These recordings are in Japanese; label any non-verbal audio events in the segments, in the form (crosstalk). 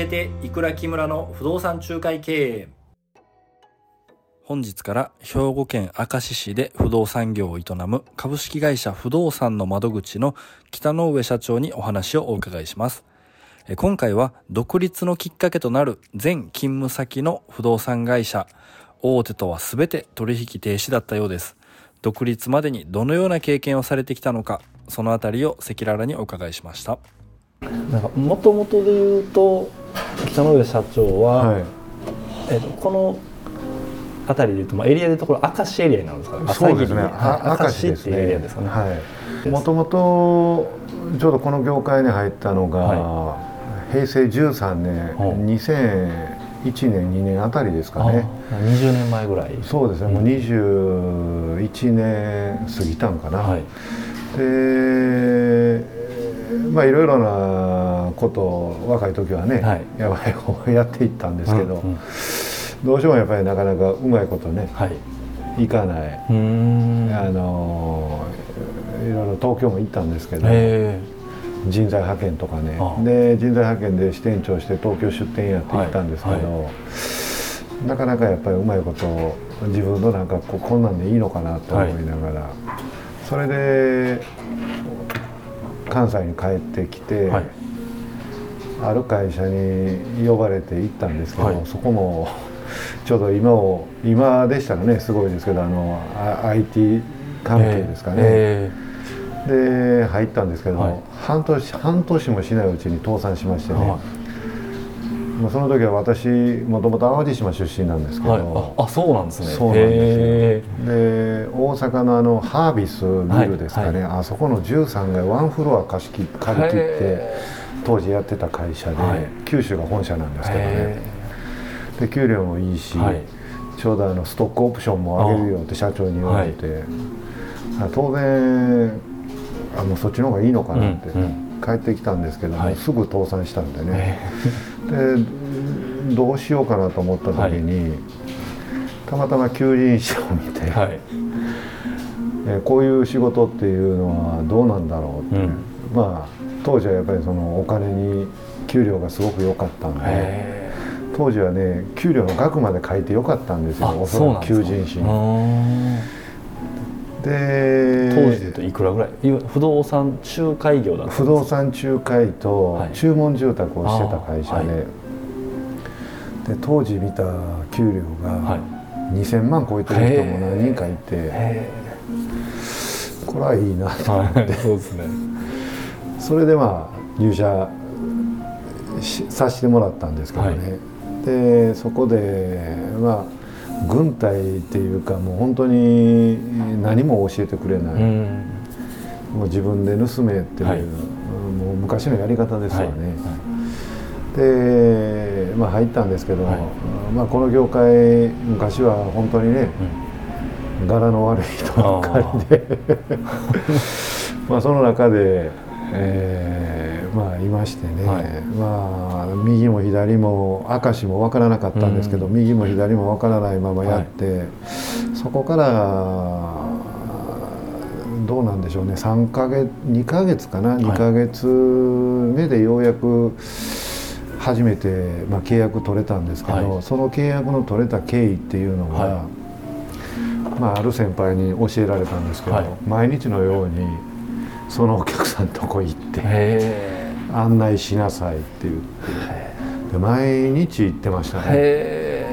えていくら木村の不動産仲介経営。本日から兵庫県明石市で不動産業を営む株式会社不動産の窓口の北野上社長にお話をお伺いします。今回は独立のきっかけとなる全勤務先の不動産会社大手とは全て取引停止だったようです。独立までにどのような経験をされてきたのかそのあたりを赤裸々にお伺いしました。なんかもともとで言うと北野上社長は、はい、えっと、この辺りでいうと、まあ、エリアでいうところ明石エリアなんですかね。そうですね。明石っていうエリアですかね。はい。もともとちょうどこの業界に入ったのが、はい、平成13年、2001年2年あたりですかね。20年前ぐらい。そうですね、うん、もう21年過ぎたんかな、はい、でまあいろいろなことを若い時はね、はい、やばい方 (laughs) やっていったんですけど、うんうん、どうしてもやっぱりなかなかうまいことね、はい、いかない。あのいろいろ東京も行ったんですけど人材派遣とかね。で人材派遣で支店長して東京出店やって行ったんですけど、はいはい、なかなかやっぱりうまいことを自分のなんかここんなんでいいのかなと思いながら、それで関西に帰ってきて、はい、ある会社に呼ばれて行ったんですけど、はい、そこも (laughs) ちょうど今を今でしたらねすごいですけどあの IT 関係ですかね、えー、で入ったんですけど、はい、半年半年もしないうちに倒産しましてね、まあ、その時は私もともと淡路島出身なんですけど、はい、あそうなんですね。そうなんですで大阪のあのハービスビルですかね、はい。はい、あそこの13階ワンフロア貸し切借り切って当時やってた会社で、九州が本社なんですけどね。で給料もいいし、ちょうどあのストックオプションも上げるよって社長に言われて、当然あのそっちの方がいいのかなって、うんうん。帰ってきたんですけども、はい、すぐ倒産したんでね、でどうしようかなと思った時に、はい、たまたま求人誌を見て、はい、えこういう仕事っていうのはどうなんだろうって、うん、まあ当時はやっぱりそのお金に給料がすごく良かったんで。当時はね給料の額まで書いてよかったんですよおそらく求人誌に。で当時でいうといくらぐらい？不動産仲介業だった不動産仲介と注文住宅をしてた会社で。はい、で当時見た給料が2000万超えてる人も何人かいて。これはいいなと思って、はい、(laughs) そうですね。それでまあ入社させてもらったんですけどね、はい、でそこでまあ軍隊っていうかもう本当に何も教えてくれない、うん、もう自分で盗めっていう、はい、もう昔のやり方ですよね。はい。で、まあ、入ったんですけど、まあ、この業界昔は本当にね、うん、柄の悪い人ばっかりで。(laughs) まあその中で、えー、まあいましてね、はい、まあ右も左も明石も分からなかったんですけど、うん、右も左も分からないままやって、はい、そこからどうなんでしょうね。3か月2か月かな、はい、2か月目でようやく初めて、まあ、契約取れたんですけど、はい、その契約の取れた経緯っていうのが、まあ、ある先輩に教えられたんですけど、毎日のようにそのお客さんとこ行って案内しなさいって言って。で毎日行ってましたね。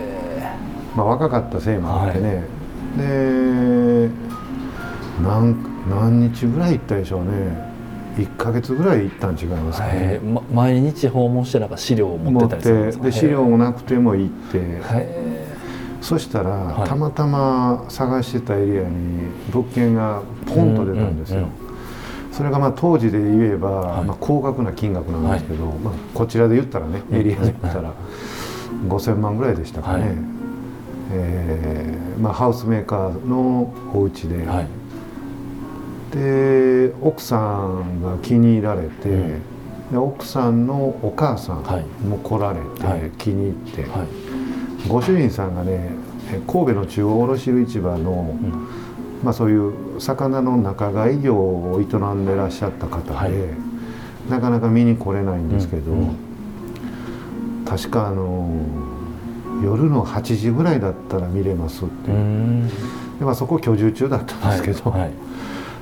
まあ若かったせいもあってね、はい、で何何日ぐらい行ったでしょうね。1か月ぐらい行ったん違いますかね、ま、毎日訪問してなんか資料を持ってたりするんですかで資料もなくても行って。そしたら、はい、たまたま探してたエリアに物件がポンと出たんですよ、うんうんうんそれがまあ当時で言えば、はい、まあ高額な金額なんですけど、はい、まあ、こちらで言ったらねエリアで言ったら5,000万ぐらいでしたかね、はい、えー、まあ、ハウスメーカーのお家で、はい、で奥さんが気に入られて、うん、で奥さんのお母さんも来られて、気に入って、ご主人さんがね神戸の中央卸市場の、うんまあ、そういう魚の仲買業を営んでらっしゃった方で、はい、なかなか見に来れないんですけど、うん。うん、確かあの夜の8時ぐらいだったら見れますってで、まあ、そこ居住中だったんですけど、はいはい。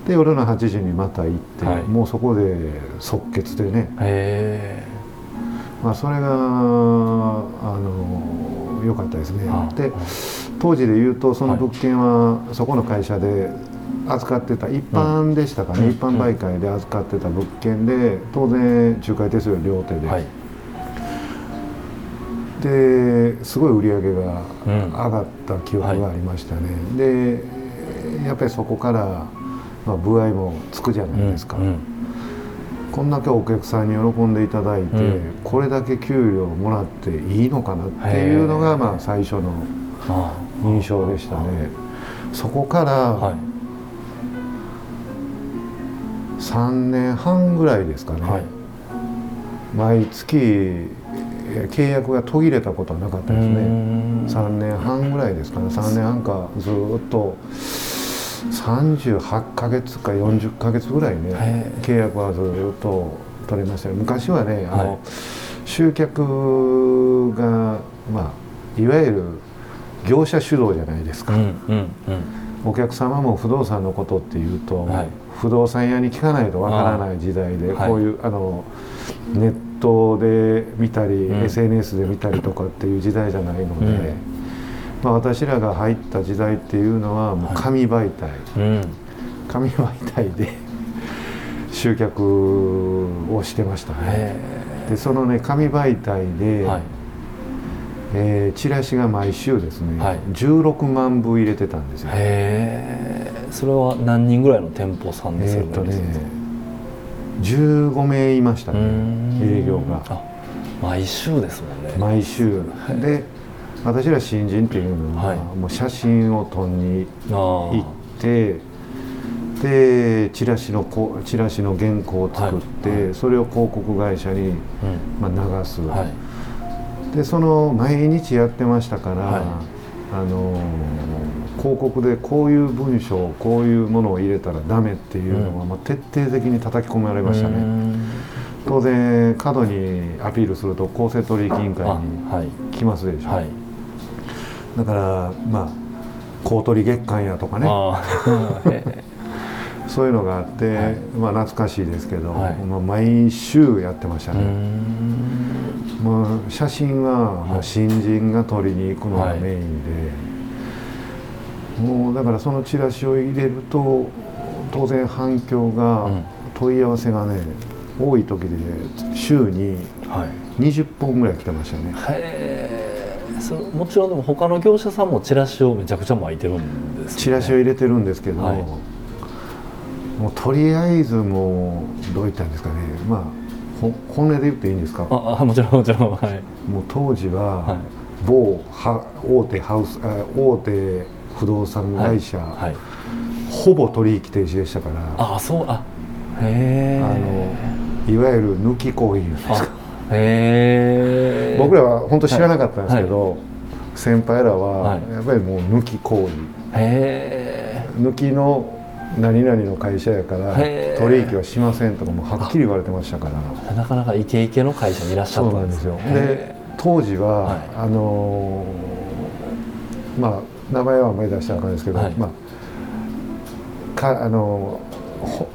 で夜の8時にまた行って、はい。もうそこで即決でね、へまあ、それがあの良かったですね。あ。で当時で言うとその物件はそこの会社で扱ってた一般でしたかね、うん。一般売買で扱ってた物件で当然仲介手数料両手で、えはい。ですごい売り上げがうん上がった記憶がありましたね、でやっぱりそこから、まあ、歩合もつくじゃないですか、うんこんだけお客さんに喜んでいただいて、うん。これだけ給料もらっていいのかなっていうのがまあ最初のあ印象でしたね。そこからあはい。3年半ぐらいですかね、はい。毎月えー契約が途切れたことはなかったですね。ね3年半ぐらいですかね。3年半かずーっと38ヶ月か40ヶ月ぐらいね契約はずーっと取れました。よ昔はねあの、はい。集客がまあいわゆる業者主導じゃないですか、お客様も不動産のことっていうと、はい。不動産屋に聞かないとわからない時代でこういうあのネットで見たり、うん。SNS で見たりとかっていう時代じゃないので、うん。まあ、私らが入った時代っていうのはもう紙媒体、うん。紙媒体で (laughs) 集客をしてましたね。へでそのね紙媒体で、えはいえーチラシが毎週ですね、はい。16万部入れてたんですよ。へえそれは何人ぐらいの店舗さんですえーっとね15名いましたね営業が。あ毎週ですもんね。毎週。はい。で私ら新人っていうのは、はい。もう写真を撮りにあ行ってでチラシのこチラシの原稿を作って、はい。それを広告会社に、まあ、流す、はいでその毎日やってましたから、はい。あのー広告でこういう文章こういうものを入れたらダメっていうのは、うん。まあ、徹底的に叩き込まれましたうねん。当然過度にアピールすると公正取引委員会あにはい。来ますでしょ、はい。だからまあ公取月間やとかね。(laughs) そういうのがあって、はい。まあ懐かしいですけど、はい。まあ、毎週やってましたね、んもう写真はもはいう新人が撮りに行くのがはい。メインで、もうだからそのチラシを入れると当然反響が、うん。問い合わせがね多い時で週にはい。20本ぐらい来てましたね。へえそれもちろんでも他の業者さんもチラシをめちゃくちゃ巻いてるんですよね。チラシを入れてるんですけど、はい。もうとりあえずもうどう言ったんですかね。まあほ本音で言っていいんですか？もああもちろんもちろん。はい。う当時は、はい。某は大手ハウスあ大手不動産会社、はい。ほぼ取引停止でしたから。ああそうあへえのいわゆる抜き行為です。かあへえ僕らは本当知らなかったんですけど、先輩らははい。やっぱりもう抜き行為へ抜きの何々の会社やから取引はしませんとかもうはっきり言われてましたから。えなかなかイケイケの会社にいらっしゃったんんですすよでへ当時は、はい。あのーまあ名前はあんまり出したらあかんですけど、はい。まあかあのーほ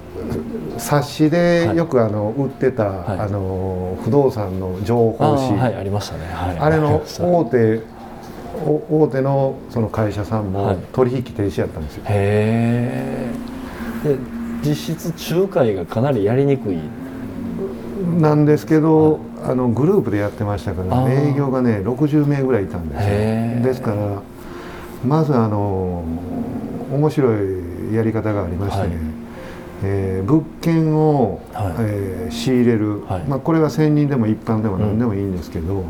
冊子でよくあの売ってた、はい。あのー不動産の情あ報誌、ーはいありましたね。はい。あれの大手お大手のその会社さんはい。も取引停止やったんですよ、へえで実質仲介がかなりやりにくい。なんですけど、あのグループでやってましたから営業がね60名ぐらいいたんですよ。ですからまずあの面白いやり方がありましてね、はい。えー物件を、はい。えー仕入れる、はい。まあ、これは専任でも一般でも何でもいいんですけど、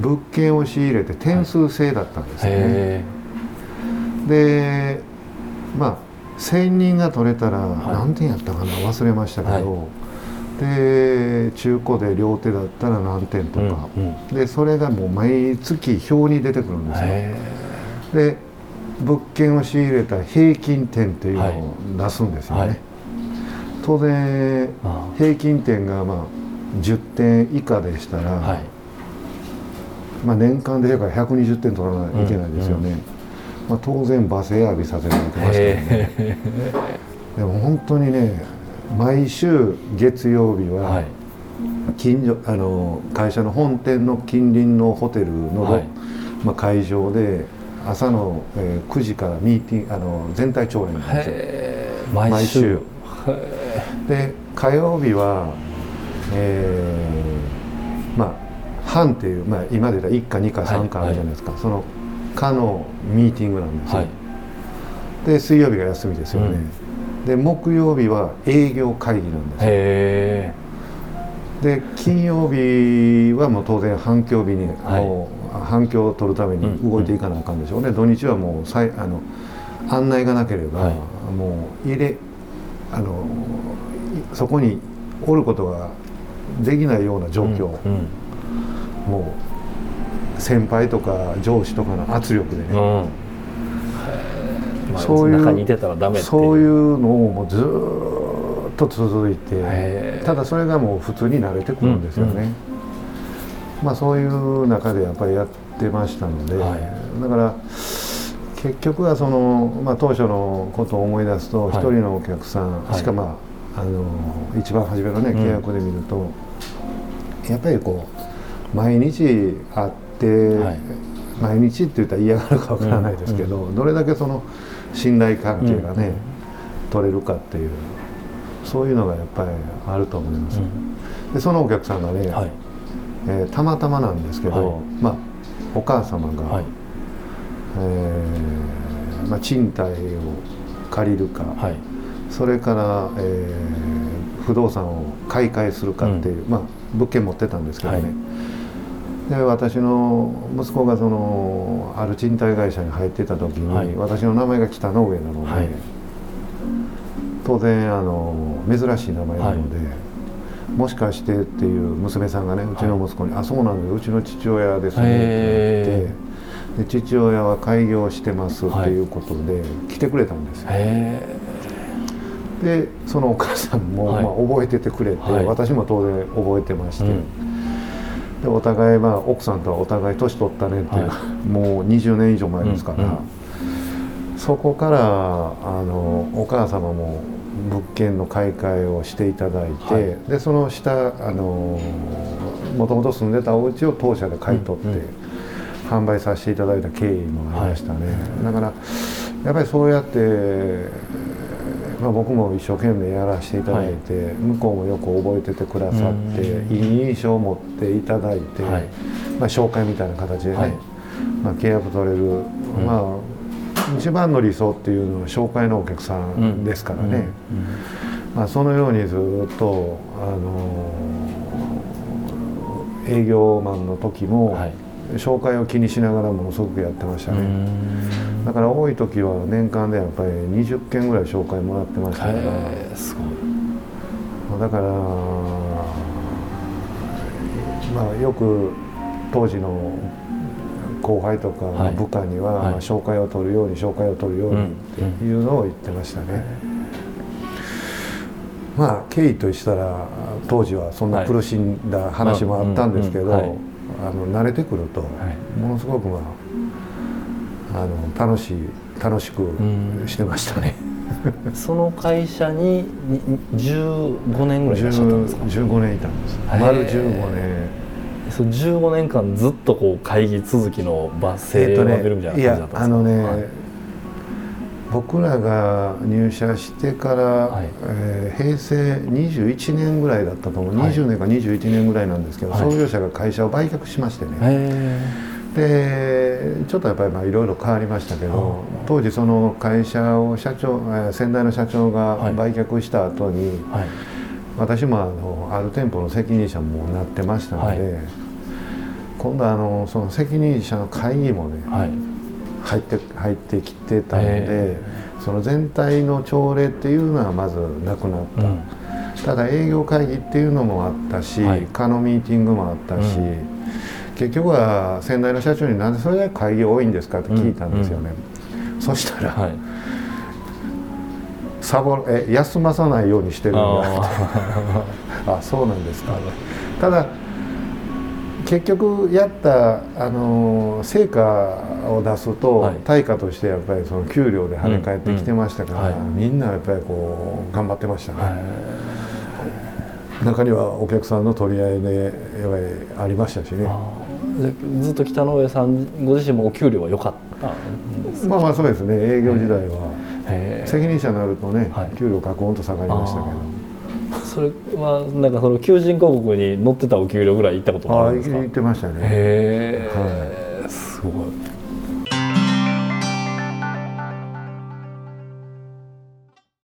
物件を仕入れて点数制だったんですよね。へでまあ1000人が取れたらい。何点やったかな忘れましたけど、で中古で両手だったら何点とえか、うんうん。でそれがもう毎月表に出てくるんですよ。へで物件を仕入れた平均点っていうのを出すんですよね。はい。当然えあ。平均点がまあ10点以下でしたら、はい。まあ、年間で言えば120点取らないといけないですよね、まあ、当然罵声浴びさせられてましたよね。でも本当にね毎週月曜日は、はい。近所あの会社の本店の近隣のホテルの、はい。まあ、会場で朝の、えー9時からミーティングあの全体朝礼なんですよ。毎毎週。週。で火曜日はえーまあ班っていう、まあ、今で言ったら1か2か3かあるじゃないですか、その課のミーティングなんですよ、はいで水曜日が休みですよね、で木曜日は営業会議なんですよで金曜日はもう当然反響日に、はいもう反響を取るために動いていかなあかんでしょうね、土日はもうさいあの案内がなければ、もう入れあのそこにおることができないような状況、うんうんもう先輩とか上司とかの圧力でね、うん。まあそういう中にいてたらダメっていう。そういうのをもうずーっと続いてただそれがもう普通に慣れてくるんですよね、まあそういう中でやっぱりやってましたので、はだから結局はその、まあ、当初のことを思い出すとはい。一人のお客さん、はい。しかまああの一番初めのねうん。契約で見ると、やっぱりこう毎日会って、はい。毎日って言ったら嫌がるかわからないですけど、どれだけその信頼関係がね、取れるかっていうそういうのがやっぱりあると思います、でそのお客さんがね、はい。えーたまたまなんですけど、はい。まあお母様が、はい。えーまあ、賃貸を借りるか、はい。それから、えー不動産を買い替えするかっていう、まあ、物件持ってたんですけどね、で私の息子がそのある賃貸会社に入ってた時に、はい。私の名前が北の上なので、はい。当然あの珍しい名前なので、もしかしてっていう娘さんがねうちの息子に「あそうなんですうちの父親ですね」ってへ言ってで父親は開業してますっていうことで来てくれたんですよ、へでそのお母さんも、はい。まあ、覚えててくれて、はい。私も当然覚えてまして、うんでお互い、まあ、奥さんとはお互い年取ったねっていう、はもう20年以上前ですから、うんうん。そこからあのお母様も物件の買い替えをしていただいて、はい。でその下あのもともと住んでたお家を当社で買い取って、うんうん。販売させていただいた経緯もありましたね、だからやっぱりそうやって、まあ、僕も一生懸命やらせていただいて、向こうもよく覚えててくださって、うん。いい印象を持っていただいて、はい。まあ、紹介みたいな形でね、はい。まあ、契約取れる、ん。まあ一番の理想っていうのは紹介のお客さんですからね、まあ、そのようにずっと、あの営業マンの時も、はい紹介を気にしながらものすごくやってましたうね、ん。だから多い時は年間でやっぱり20件ぐらい紹介もらってましたから、すごい。だからまあよく当時の後輩とかはい。部下には、はい。まあ紹介を取るように紹介を取るようにっていうのを言ってましたね、まあ経緯としたら当時はそんな苦しんだ話もあったんですけど、あの慣れてくると、はい。ものすごくまああの楽しい楽しくん。してましたね。(laughs) その会社にに15年ぐらいいらっしゃったんですか？15年いたんです。丸15年。その15年間ずっとこう会議続きの場声を浴びるみたいな感じだったんですか、いやあのね、はい僕らが入社してから、はい。えー平成21年ぐらいだったと思う、はい。20年か21年ぐらいなんですけど、はい。創業者が会社を売却しましてね、へでちょっとやっぱりまあいろいろ変わりましたけど当時その会社を社長えー先代の社長がはい。売却した後に、私もあのある店舗の責任者もなってましたので、はい。今度あのその責任者の会議もね、はい入って入ってきてたのでへその全体の朝礼っていうのはまずなくなった、うん。ただ営業会議っていうのもあったし、はい。課のミーティングもあったし、うん。結局は先代の社長になんでそれだけ会議多いんですかって聞いたんですよね、そしたら、はい。サボえ休まさないようにしてるんだって。あ (laughs) あそうなんですか。ただ結結局やったあの成果を出すと、はい。対価としてやっぱりその給料で跳ね返ってきてましたから、みんなやっぱりこう頑張ってましたね、中にはお客さんの取り合いでやっぱりありましたしね。ずっと北の上さんご自身もお給料は良かったまあまあそうですね。営業時代は責任者になるとね、はい。給料ガクンと下がりましたけど。それはなんかその求人広告に載ってたお給料ぐらい行ったことがあるんですか？言ってましたね。へえ、すごい